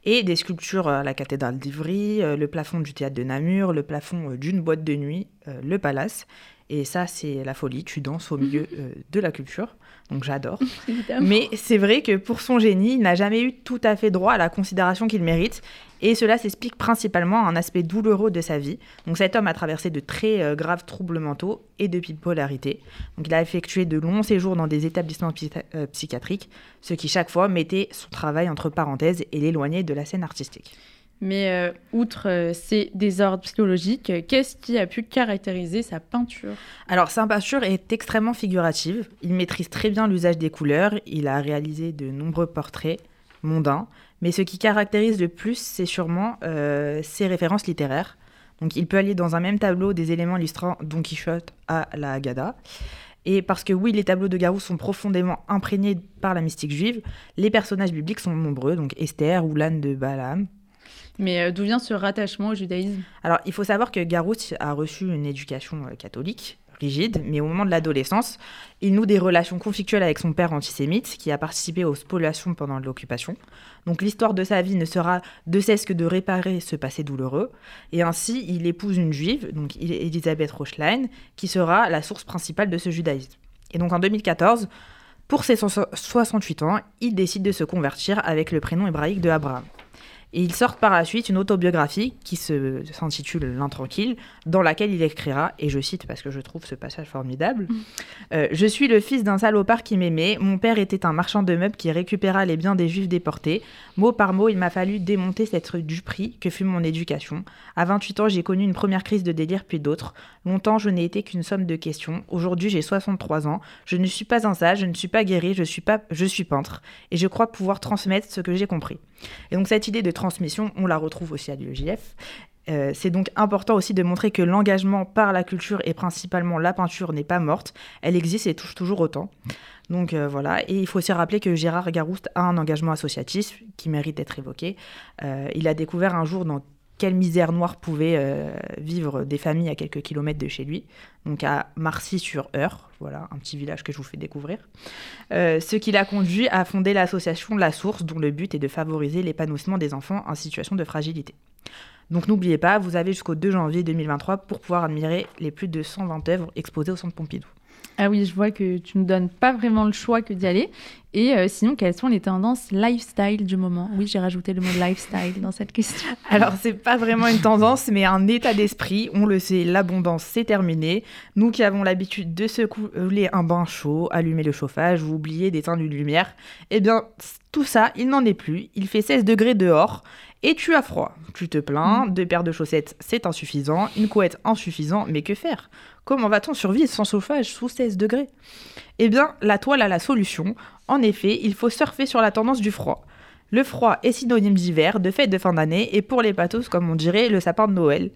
Et des sculptures à la cathédrale d'Ivry, euh, le plafond du théâtre de Namur, le plafond euh, d'une boîte de nuit, euh, le palace. Et ça, c'est la folie. Tu danses au milieu de la culture. Donc j'adore. Mais c'est vrai que pour son génie, il n'a jamais eu tout à fait droit à la considération qu'il mérite. Et cela s'explique principalement à un aspect douloureux de sa vie. Donc cet homme a traversé de très euh, graves troubles mentaux et de bipolarité. Donc il a effectué de longs séjours dans des établissements psy- euh, psychiatriques, ce qui chaque fois mettait son travail entre parenthèses et l'éloignait de la scène artistique. Mais euh, outre euh, ces désordres psychologiques, euh, qu'est-ce qui a pu caractériser sa peinture? Alors, sa peinture est extrêmement figurative. Il maîtrise très bien l'usage des couleurs. Il a réalisé de nombreux portraits mondains. Mais ce qui caractérise le plus, c'est sûrement ses références littéraires. Donc, il peut allier dans un même tableau des éléments illustrant Don Quichotte à la Haggadah. Et parce que oui, les tableaux de Garou sont profondément imprégnés par la mystique juive, les personnages bibliques sont nombreux, donc Esther ou l'âne de Balaam. Mais euh, d'où vient ce rattachement au judaïsme? Alors, il faut savoir que Garouste a reçu une éducation euh, catholique rigide, mais au moment de l'adolescence, il noue des relations conflictuelles avec son père antisémite qui a participé aux spoliations pendant l'occupation. Donc l'histoire de sa vie ne sera de cesse que de réparer ce passé douloureux, et ainsi il épouse une juive, donc Elisabeth Rochlein, qui sera la source principale de ce judaïsme. Et donc en 2014, pour ses 68 ans, il décide de se convertir avec le prénom hébraïque de Abraham. Et il sort par la suite une autobiographie qui s'intitule L'intranquille, dans laquelle il écrira, et je cite parce que je trouve ce passage formidable mm. euh, Je suis le fils d'un salopard qui m'aimait. Mon père était un marchand de meubles qui récupéra les biens des juifs déportés. Mot par mot, il m'a fallu démonter cette du prix que fut mon éducation. À 28 ans, j'ai connu une première crise de délire, puis d'autres. Longtemps, je n'ai été qu'une somme de questions. Aujourd'hui, j'ai 63 ans. Je ne suis pas un sage, je ne suis pas guéri, je suis, pas, je suis peintre. Et je crois pouvoir transmettre ce que j'ai compris. Et donc, cette idée de transmission, on la retrouve aussi à l'UEJF. Euh, c'est donc important aussi de montrer que l'engagement par la culture et principalement la peinture n'est pas morte, elle existe et touche toujours autant. Donc euh, voilà, et il faut aussi rappeler que Gérard Garouste a un engagement associatif qui mérite d'être évoqué. Euh, il a découvert un jour dans quelle misère noire pouvaient euh, vivre des familles à quelques kilomètres de chez lui, donc à Marcy-sur-Eure, voilà, un petit village que je vous fais découvrir. Euh, ce qui l'a conduit à fonder l'association La Source, dont le but est de favoriser l'épanouissement des enfants en situation de fragilité. Donc n'oubliez pas, vous avez jusqu'au 2 janvier 2023 pour pouvoir admirer les plus de 120 œuvres exposées au Centre Pompidou. Ah oui, je vois que tu ne donnes pas vraiment le choix que d'y aller. Et euh, sinon, quelles sont les tendances lifestyle du moment? Oui, j'ai rajouté le mot lifestyle dans cette question. Alors, c'est pas vraiment une tendance, mais un état d'esprit. On le sait, l'abondance, c'est terminé. Nous qui avons l'habitude de se couler un bain chaud, allumer le chauffage ou oublier d'éteindre une lumière, eh bien, tout ça, il n'en est plus. Il fait 16 degrés dehors et tu as froid. Tu te plains, mm. deux paires de chaussettes, c'est insuffisant, une couette, insuffisant, mais que faire? Comment va-t-on survivre sans chauffage sous 16 degrés? Eh bien, la toile a la solution. En effet, il faut surfer sur la tendance du froid. Le froid est synonyme d'hiver, de fête de fin d'année, et pour les patos, comme on dirait, le sapin de Noël.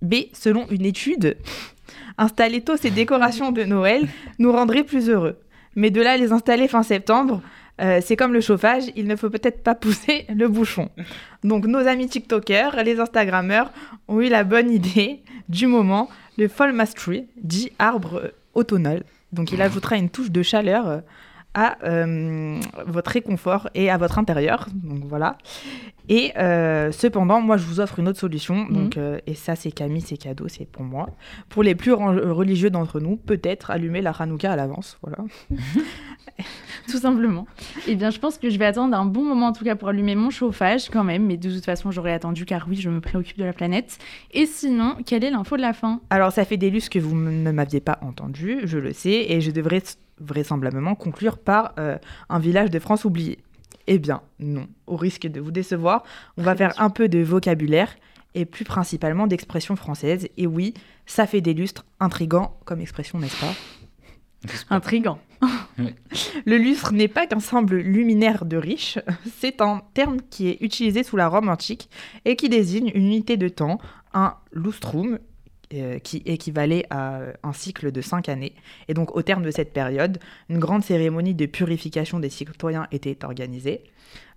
B, selon une étude, installer tôt ces décorations de Noël nous rendrait plus heureux. Mais de là les installer fin septembre, euh, c'est comme le chauffage, il ne faut peut-être pas pousser le bouchon. Donc nos amis TikTokers, les Instagrammeurs, ont eu la bonne idée du moment le Fall Tree, dit arbre automnal. Donc il ajoutera une touche de chaleur euh, à euh, votre réconfort et à votre intérieur. Donc voilà. Et euh, cependant, moi, je vous offre une autre solution. Mhm. Donc, et ça, c'est Camille, c'est cadeau, c'est pour moi. Pour les plus religieux d'entre nous, peut-être allumer la Hanouka à l'avance. Voilà. tout simplement. Eh bien, je pense que je vais attendre un bon moment, en tout cas, pour allumer mon chauffage quand même. Mais de toute façon, j'aurais attendu, car oui, je me préoccupe de la planète. Et sinon, quelle est l'info de la fin? Alors, ça fait des lustres que vous ne m'aviez pas entendu, je le sais, et je devrais vraisemblablement conclure par euh, un village de France oublié. Eh bien, non. Au risque de vous décevoir, on va faire un peu de vocabulaire et plus principalement d'expressions françaises. Et oui, ça fait des lustres, intrigant comme expression, n'est-ce pas? Intrigant. Le lustre n'est pas qu'un semble luminaire de riche, c'est un terme qui est utilisé sous la Rome antique et qui désigne une unité de temps, un lustrum, euh, qui équivalait à un cycle de cinq années. Et donc au terme de cette période, une grande cérémonie de purification des citoyens était organisée,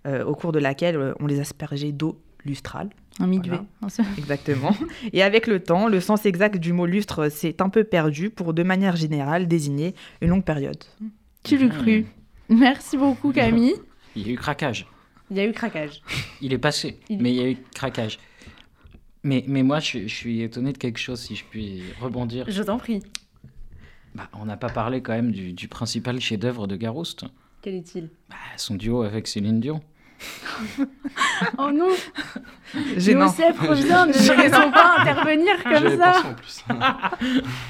euh, au cours de laquelle euh, on les aspergeait d'eau lustrale. Un midway. Exactement. Et avec le temps, le sens exact du mot lustre s'est un peu perdu pour, de manière générale, désigner une longue période. Tu l'as cru. Merci beaucoup, Camille. Il y a eu craquage. Il y a eu craquage. Il est passé, mais il y a eu craquage. Mais, mais moi, je, suis étonné de quelque chose, si je puis rebondir. Je t'en prie. Bah, on n'a pas parlé quand même du, du principal chef-d'œuvre de Garouste. Quel est-il? Bah, Son duo avec Céline Dion. oh non Joseph, reviens, ne laissons pas intervenir comme ça. En plus.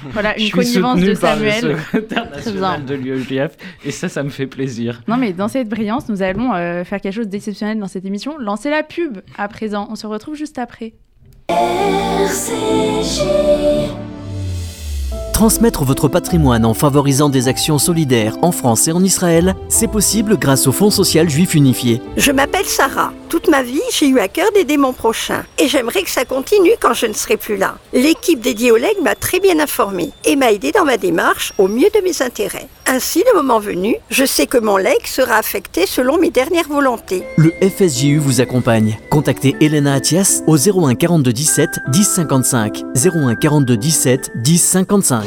voilà, une connivence de Samuel. Le secrétaire national de l'UEJF, et ça, ça me fait plaisir. Non, mais dans cette brillance, nous allons euh, faire quelque chose d'exceptionnel dans cette émission. Lancer la pub à présent. On se retrouve juste après. Transmettre votre patrimoine en favorisant des actions solidaires en France et en Israël, c'est possible grâce au Fonds social juif unifié. Je m'appelle Sarah. Toute ma vie, j'ai eu à cœur d'aider mon prochain. Et j'aimerais que ça continue quand je ne serai plus là. L'équipe dédiée au leg m'a très bien informée et m'a aidé dans ma démarche au mieux de mes intérêts. Ainsi, le moment venu, je sais que mon leg sera affecté selon mes dernières volontés. Le FSJU vous accompagne. Contactez Elena Atias au 01 42 17 10 55. 01 42 17 10 55.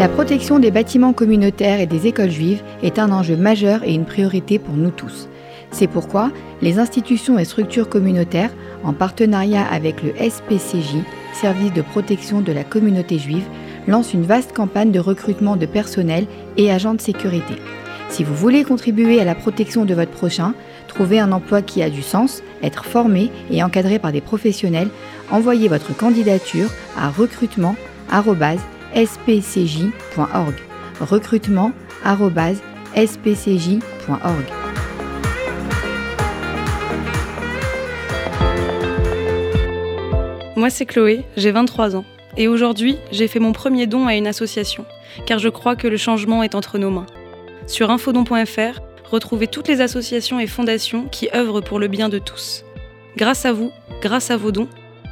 La protection des bâtiments communautaires et des écoles juives est un enjeu majeur et une priorité pour nous tous. C'est pourquoi les institutions et structures communautaires, en partenariat avec le SPCJ, Service de protection de la communauté juive, lancent une vaste campagne de recrutement de personnel et agents de sécurité. Si vous voulez contribuer à la protection de votre prochain, trouver un emploi qui a du sens, être formé et encadré par des professionnels, envoyez votre candidature à recrutement spcj.org. Recrutement spcj.org. Moi, c'est Chloé, j'ai 23 ans. Et aujourd'hui, j'ai fait mon premier don à une association, car je crois que le changement est entre nos mains. Sur infodon.fr, retrouvez toutes les associations et fondations qui œuvrent pour le bien de tous. Grâce à vous, grâce à vos dons,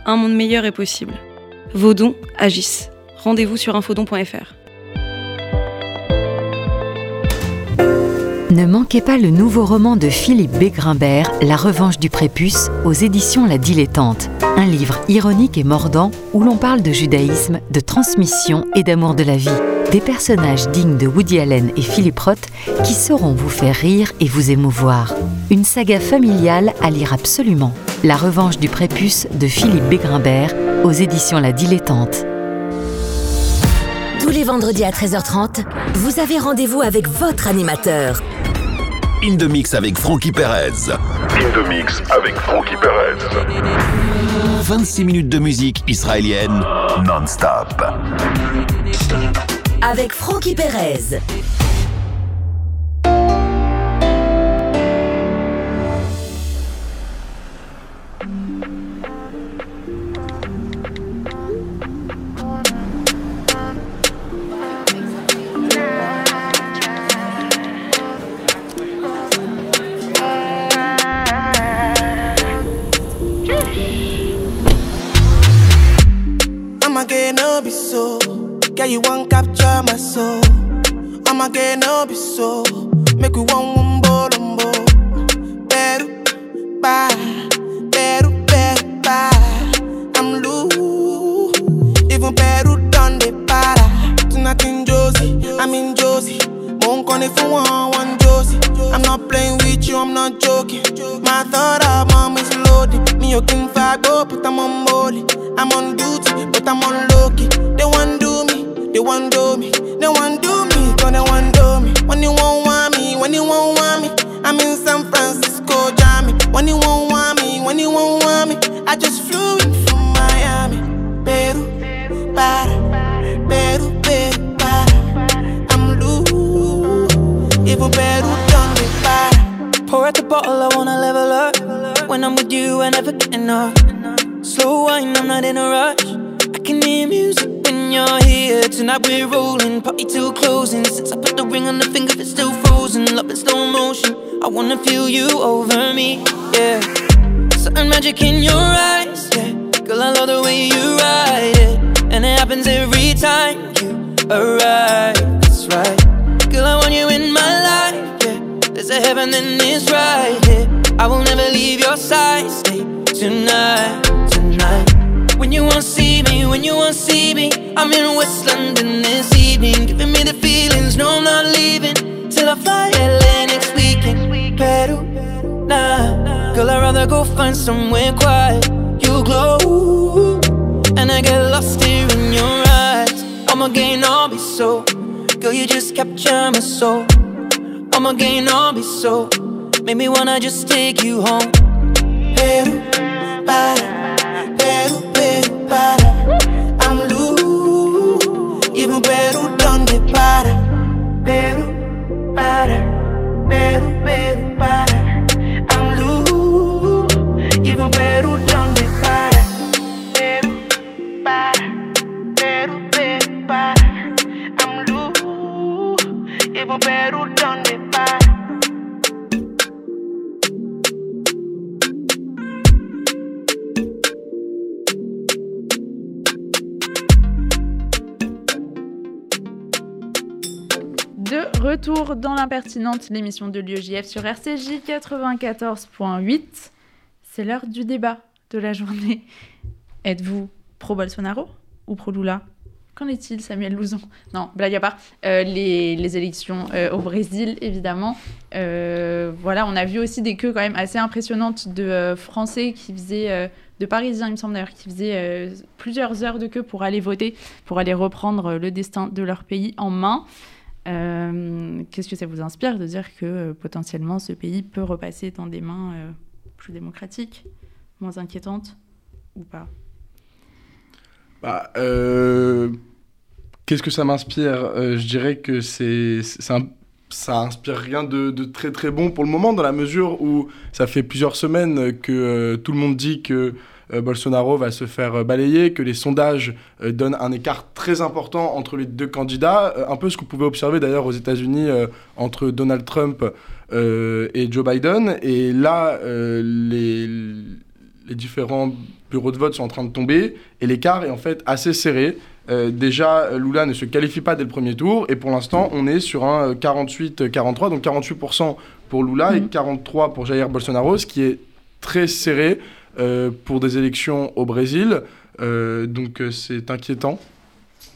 un monde meilleur est possible. Vos dons agissent. Rendez-vous sur infodon.fr. Ne manquez pas le nouveau roman de Philippe Bégrimbert, La revanche du prépuce, aux éditions La Dilettante. Un livre ironique et mordant où l'on parle de judaïsme, de transmission et d'amour de la vie. Des personnages dignes de Woody Allen et Philippe Roth qui sauront vous faire rire et vous émouvoir. Une saga familiale à lire absolument. La revanche du prépuce de Philippe Bégrimbert, aux éditions La Dilettante. Tous les vendredis à 13h30, vous avez rendez-vous avec votre animateur. In the Mix avec Frankie Perez. In the Mix avec Frankie Perez. 26 minutes de musique israélienne non-stop. Avec Frankie Perez. No be so. Girl, you won't capture my soul. I'ma get no be so. Make we one one bolombo. Beru, bye. Beru, beru, bye. I'm loose. Even Peru done the para. Tonight in Josie, I'm in Josie. Won't call it for one, one Josie. I'm not playing with you, I'm not joking. My thought of mom is loaded. Me, you can fight, go, but I'm on molly. I'm on duty, but I'm on low. They want do me, they want do me, they want do me, cause they want do me. When you won't want me, when you won't want me, I'm in San Francisco, Jammy. When you won't want me, when you won't want me, I just flew in from Miami, Peru, para, Peru, Peru, para. I'm loose, even Peru. Pour out the bottle, I wanna level up. When I'm with you, I never get enough. Slow wine, I'm not in a rush. I can hear music when you're here. Tonight we're rolling, party till closing. Since I put the ring on the finger, it's still frozen. Love in slow motion. I wanna feel you over me, yeah. Certain magic in your eyes, yeah. Girl, I love the way you ride it, and it happens every time you arrive. That's right. Girl, I want you in my life. There's a heaven and it's right here. I will never leave your side. Stay tonight, tonight. When you won't see me, when you won't see me, I'm in West London this evening, giving me the feelings. No, I'm not leaving till I fly LA next weekend. Peru, nah, girl, I'd rather go find somewhere quiet. You glow, and I get lost here in your eyes. I'ma gain all be so, girl, you just capture my soul. I'ma gain all be so, make me wanna just take you home. Peru, para, Peru, Peru, para. I'm loose, even Peru donde para. Peru, para, Peru, Peru, para. I'm loose, even Peru Retour dans l'impertinente, l'émission de l'UEJF sur RCJ 94.8. C'est l'heure du débat de la journée. Êtes-vous pro-Bolsonaro ou pro-Lula Qu'en est-il, Samuel Louzon Non, blague à part. Euh, les, élections euh, au Brésil, évidemment. Euh, voilà, on a vu aussi des queues quand même assez impressionnantes de Français qui faisaient, de Parisiens, il me semble d'ailleurs, qui faisaient plusieurs heures de queue pour aller voter, pour aller reprendre le destin de leur pays en main. Qu'est-ce que ça vous inspire de dire que potentiellement ce pays peut repasser dans des mains plus démocratiques, moins inquiétantes ou pas? Bah, euh, Qu'est-ce que ça m'inspire? Euh, Je dirais que c'est, ça inspire rien de, très très bon pour le moment, dans la mesure où ça fait plusieurs semaines que euh, tout le monde dit que Bolsonaro va se faire balayer, que les sondages donnent un écart très important entre les deux candidats, un peu ce que vous pouvez observer d'ailleurs aux États-Unis entre Donald Trump et Joe Biden. Et là, les, les différents bureaux de vote sont en train de tomber et l'écart est en fait assez serré. Euh, déjà, Lula ne se qualifie pas dès le premier tour et pour l'instant, on est sur un 48-43, donc 48% pour Lula et 43% mhm. pour Jair Bolsonaro, ce qui est très serré euh, pour des élections au Brésil. Euh, donc c'est inquiétant.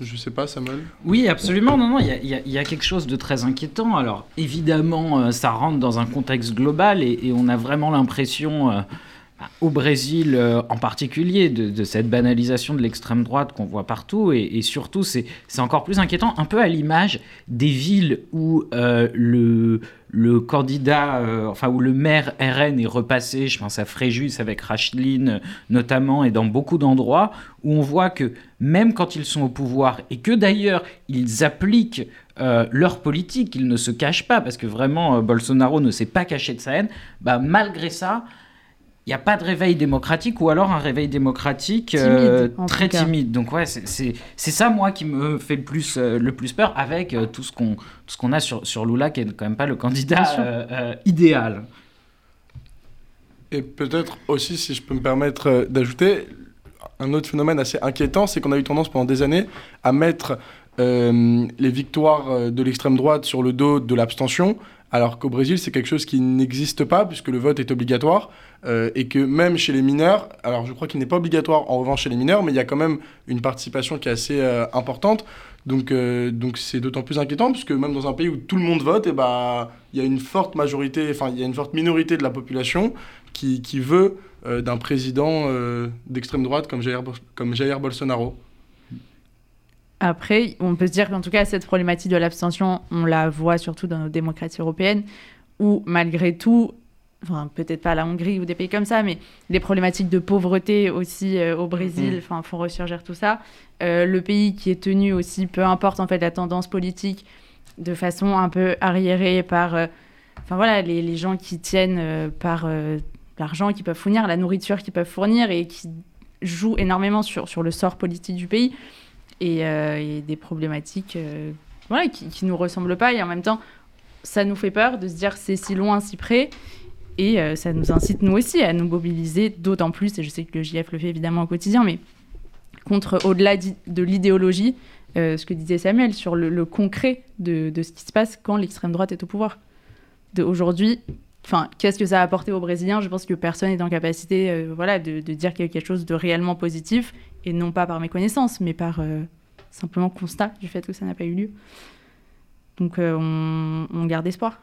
Je sais pas, Samuel Oui, absolument. Non, non, il y, a quelque chose de très inquiétant. Alors, évidemment, ça rentre dans un contexte global et, on a vraiment l'impression au Brésil euh, en particulier, de, cette banalisation de l'extrême droite qu'on voit partout. Et, surtout, c'est encore plus inquiétant, un peu à l'image des villes où euh, le, le candidat, euh, enfin où le maire RN est repassé, je pense à Fréjus avec Racheline notamment, et dans beaucoup d'endroits, où on voit que même quand ils sont au pouvoir, et que d'ailleurs ils appliquent leur politique, ils ne se cachent pas, parce que vraiment Bolsonaro ne s'est pas caché de sa haine, bah, malgré ça, il n'y a pas de réveil démocratique ou alors un réveil démocratique euh, très timide. Donc ouais, c'est ça moi qui me fait le plus, euh, le plus peur avec euh, tout ce qu'on qu'on a sur, sur Lula qui est quand même pas le candidat idéal. Et peut-être aussi, si je peux me permettre d'ajouter, un autre phénomène assez inquiétant, c'est qu'on a eu tendance pendant des années à mettre les victoires de l'extrême droite sur le dos de l'abstention, alors qu'au Brésil, c'est quelque chose qui n'existe pas puisque le vote est obligatoire. Euh, et que même chez les mineurs, alors je crois qu'il n'est pas obligatoire en revanche chez les mineurs, mais il y a quand même une participation qui est assez euh, importante. Donc euh, donc c'est d'autant plus inquiétant puisque même dans un pays où tout le monde vote, et eh bah il y a une forte majorité, enfin il y a une forte minorité de la population qui, qui veut d'un président d'extrême droite comme comme Jair Bolsonaro. Après, on peut se dire qu'en tout cas, cette problématique de l'abstention, on la voit surtout dans nos démocraties européennes, où malgré tout, enfin peut-être pas la Hongrie ou des pays comme ça, mais les problématiques de pauvreté aussi euh, au Brésil, mm-hmm. enfin font ressurgir tout ça. Euh, le pays qui est tenu aussi, peu importe en fait la tendance politique, de façon un peu arriérée par, euh, enfin voilà, les, les, gens qui tiennent par l'argent qu'ils peuvent fournir, la nourriture qu'ils peuvent fournir et qui jouent énormément sur, sur le sort politique du pays et, et des problématiques voilà, qui, qui nous ressemblent pas. Et en même temps ça nous fait peur de se dire c'est si loin, si près. Et euh, ça nous incite, nous aussi, à nous mobiliser d'autant plus, et je sais que le JF le fait évidemment au quotidien, mais contre, au-delà de l'idéologie, euh, ce que disait Samuel, sur le, concret de, de, ce qui se passe quand l'extrême droite est au pouvoir. Aujourd'hui, enfin, qu'est-ce que ça a apporté aux Brésiliens? Je pense que personne n'est en capacité euh, voilà, de, de, dire quelque chose de réellement positif, et non pas par méconnaissance, mais par simplement constat du fait que ça n'a pas eu lieu. Donc on, on garde espoir.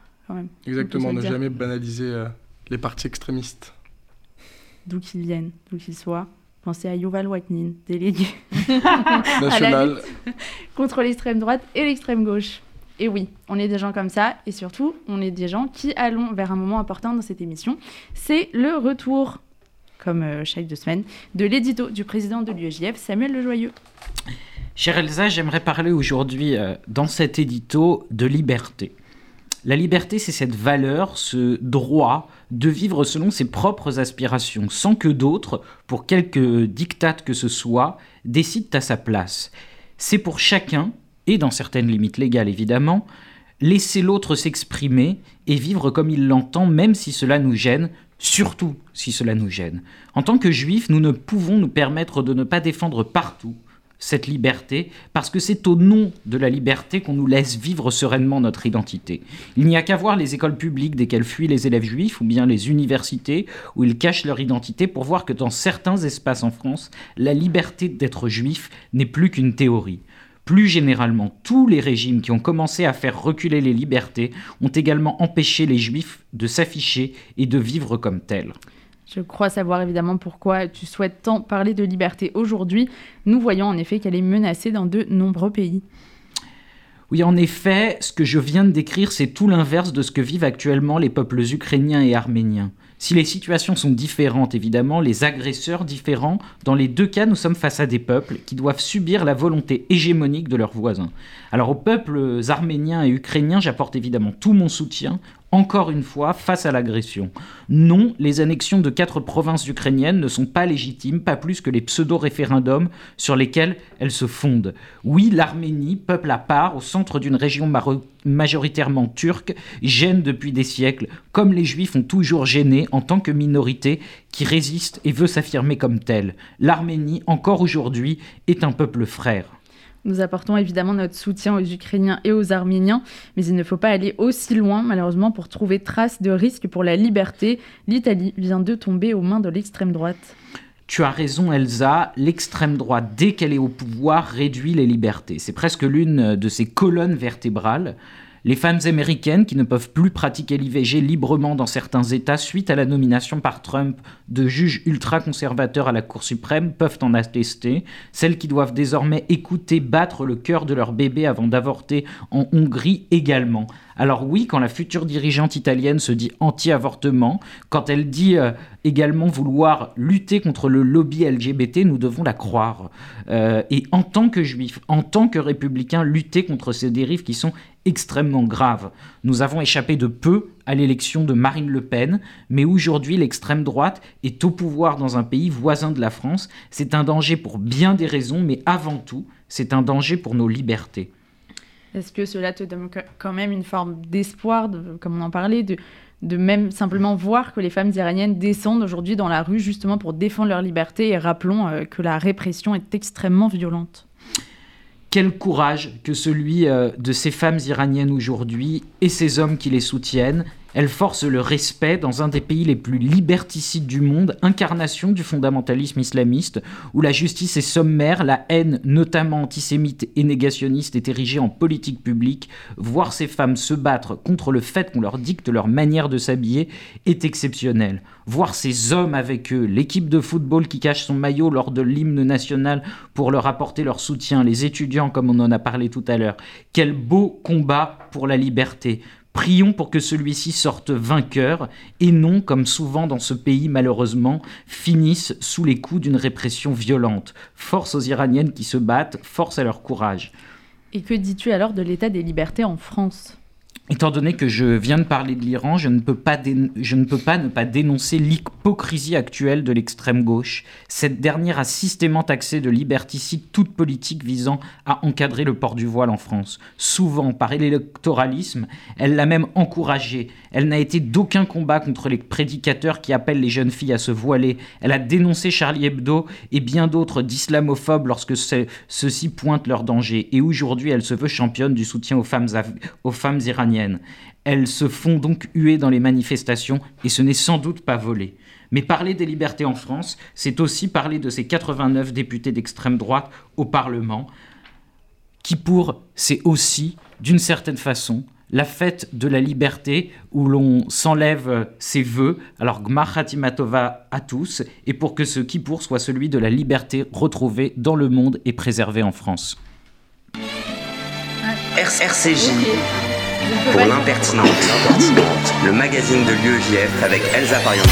Exactement, ne jamais banaliser euh, les partis extrémistes. D'où qu'ils viennent, d'où qu'ils soient. Pensez à Yuval Waknin, délégué national contre l'extrême droite et l'extrême gauche. Et oui, on est des gens comme ça, et surtout, on est des gens qui allons vers un moment important dans cette émission. C'est le retour, comme euh, chaque deux semaines, de l'édito du président de l'UEJF, Samuel Lejoyeux. Chère Elsa, j'aimerais parler aujourd'hui, euh, dans cet édito, de liberté. La liberté, c'est cette valeur, ce droit de vivre selon ses propres aspirations, sans que d'autres, pour quelque dictat que ce soit, décident à sa place. C'est pour chacun, et dans certaines limites légales évidemment, laisser l'autre s'exprimer et vivre comme il l'entend, même si cela nous gêne, surtout si cela nous gêne. En tant que juifs, nous ne pouvons nous permettre de ne pas défendre partout, cette liberté, parce que c'est au nom de la liberté qu'on nous laisse vivre sereinement notre identité. Il n'y a qu'à voir les écoles publiques desquelles fuient les élèves juifs, ou bien les universités où ils cachent leur identité, pour voir que dans certains espaces en France, la liberté d'être juif n'est plus qu'une théorie. Plus généralement, tous les régimes qui ont commencé à faire reculer les libertés ont également empêché les juifs de s'afficher et de vivre comme tels. Je crois savoir évidemment pourquoi tu souhaites tant parler de liberté aujourd'hui. Nous voyons en effet qu'elle est menacée dans de nombreux pays. Oui, en effet, ce que je viens de décrire, c'est tout l'inverse de ce que vivent actuellement les peuples ukrainiens et arméniens. Si les situations sont différentes, évidemment, les agresseurs différents, dans les deux cas, nous sommes face à des peuples qui doivent subir la volonté hégémonique de leurs voisins. Alors aux peuples arméniens et ukrainiens, j'apporte évidemment tout mon soutien, encore une fois, face à l'agression. Non, les annexions de quatre provinces ukrainiennes ne sont pas légitimes, pas plus que les pseudo-référendums sur lesquels elles se fondent. Oui, l'Arménie, peuple à part, au centre d'une région majoritairement turque, gêne depuis des siècles, comme les Juifs ont toujours gêné en tant que minorité qui résiste et veut s'affirmer comme telle. L'Arménie, encore aujourd'hui, est un peuple frère. Nous apportons évidemment notre soutien aux Ukrainiens et aux Arméniens, mais il ne faut pas aller aussi loin, malheureusement, pour trouver trace de risque pour la liberté. L'Italie vient de tomber aux mains de l'extrême droite. Tu as raison, Elsa. L'extrême droite, dès qu'elle est au pouvoir, réduit les libertés. C'est presque l'une de ses colonnes vertébrales. Les femmes américaines qui ne peuvent plus pratiquer l'IVG librement dans certains États suite à la nomination par Trump de juges ultra-conservateurs à la Cour suprême peuvent en attester. Celles qui doivent désormais écouter battre le cœur de leur bébé avant d'avorter en Hongrie également. Alors oui, quand la future dirigeante italienne se dit anti-avortement, quand elle dit euh, également vouloir lutter contre le lobby LGBT, nous devons la croire. Euh, et en tant que juifs, en tant que républicains, lutter contre ces dérives qui sont extrêmement graves. Nous avons échappé de peu à l'élection de Marine Le Pen, mais aujourd'hui l'extrême droite est au pouvoir dans un pays voisin de la France. C'est un danger pour bien des raisons, mais avant tout, c'est un danger pour nos libertés. Est-ce que cela te donne quand même une forme d'espoir, comme on en parlait, de, même simplement voir que les femmes iraniennes descendent aujourd'hui dans la rue justement pour défendre leur liberté et rappelons euh, que la répression est extrêmement violente. Quel courage que celui euh, de ces femmes iraniennes aujourd'hui et ces hommes qui les soutiennent, elle force le respect dans un des pays les plus liberticides du monde, incarnation du fondamentalisme islamiste, où la justice est sommaire, la haine, notamment antisémite et négationniste, est érigée en politique publique. Voir ces femmes se battre contre le fait qu'on leur dicte leur manière de s'habiller est exceptionnel. Voir ces hommes avec eux, l'équipe de football qui cache son maillot lors de l'hymne national pour leur apporter leur soutien, les étudiants comme on en a parlé tout à l'heure. Quel beau combat pour la liberté. Prions pour que celui-ci sorte vainqueur et non, comme souvent dans ce pays malheureusement, finisse sous les coups d'une répression violente. Force aux Iraniennes qui se battent, force à leur courage. Et que dis-tu alors de l'état des libertés en France? Étant donné que je viens de parler de l'Iran, je, ne peux pas ne pas dénoncer l'hypocrisie actuelle de l'extrême gauche. Cette dernière a systématiquement taxé de liberticide toute politique visant à encadrer le port du voile en France. Souvent, par l'électoralisme, elle l'a même encouragé. Elle n'a été d'aucun combat contre les prédicateurs qui appellent les jeunes filles à se voiler. Elle a dénoncé Charlie Hebdo et bien d'autres d'islamophobes lorsque ceux-ci pointent leur danger. Et aujourd'hui, elle se veut championne du soutien aux femmes iraniennes. Elles se font donc huer dans les manifestations et ce n'est sans doute pas volé. Mais parler des libertés en France, c'est aussi parler de ces 89 députés d'extrême droite au Parlement, qui pour, c'est aussi, d'une certaine façon, la fête de la liberté où l'on s'enlève ses voeux. Alors Gmar à tous, et pour que ce qui pour soit celui de la liberté retrouvée dans le monde et préservée en France. RCJ pour l'impertinente, le magazine de l'UEJF avec Elsa Pariente.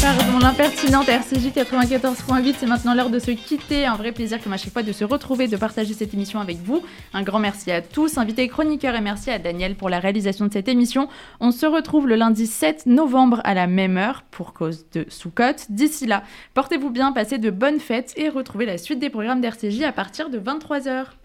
Pardon, l'impertinente RCJ 94.8, c'est maintenant l'heure de se quitter. Un vrai plaisir comme à chaque fois de se retrouver, de partager cette émission avec vous. Un grand merci à tous, invités chroniqueurs, et merci à Daniel pour la réalisation de cette émission. On se retrouve le lundi 7 novembre à la même heure pour cause de Soukot. D'ici là, portez-vous bien, passez de bonnes fêtes et retrouvez la suite des programmes d'RCJ à partir de 23h.